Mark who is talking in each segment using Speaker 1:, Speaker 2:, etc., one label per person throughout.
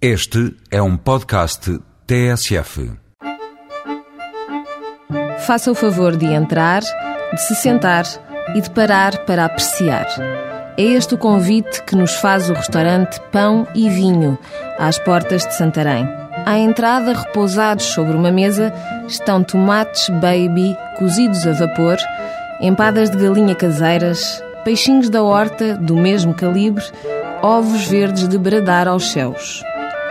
Speaker 1: Este é um podcast TSF.
Speaker 2: Faça o favor de entrar, de se sentar e de parar para apreciar. É este o convite que nos faz o restaurante Pão e Vinho, às portas de Santarém. À entrada, repousados sobre uma mesa, estão tomates baby cozidos a vapor, empadas de galinha caseiras, peixinhos da horta do mesmo calibre, ovos verdes de bradar aos céus.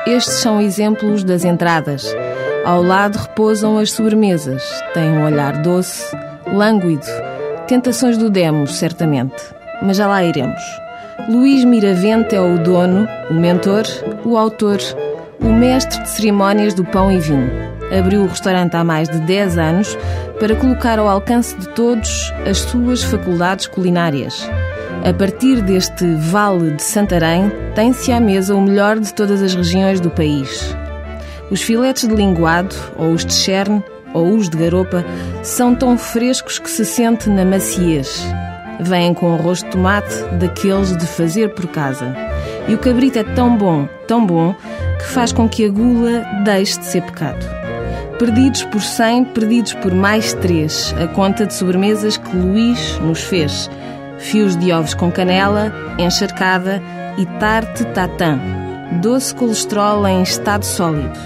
Speaker 2: Estes são exemplos das entradas. Ao lado repousam as sobremesas. Têm um olhar doce, lânguido. Tentações do demos, certamente. Mas já lá iremos. Luís Miravente é o dono, o mentor, o autor, o mestre de cerimónias do pão e vinho. Abriu o restaurante há mais de 10 anos para colocar ao alcance de todos as suas faculdades culinárias. A partir deste Vale de Santarém, tem-se à mesa o melhor de todas as regiões do país. Os filetes de linguado, ou os de cherne, ou os de garopa, são tão frescos que se sente na maciez. Vêm com arroz de tomate, daqueles de fazer por casa. E o cabrito é tão bom, tão bom, que faz com que a gula deixe de ser pecado. Perdidos por 100, perdidos por mais 3, a conta de sobremesas que Luís nos fez. Fios de ovos com canela, encharcada e tarte tatã. Doce colesterol em estado sólido.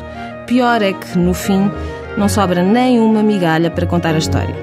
Speaker 2: Pior é que, no fim, não sobra nem uma migalha para contar a história.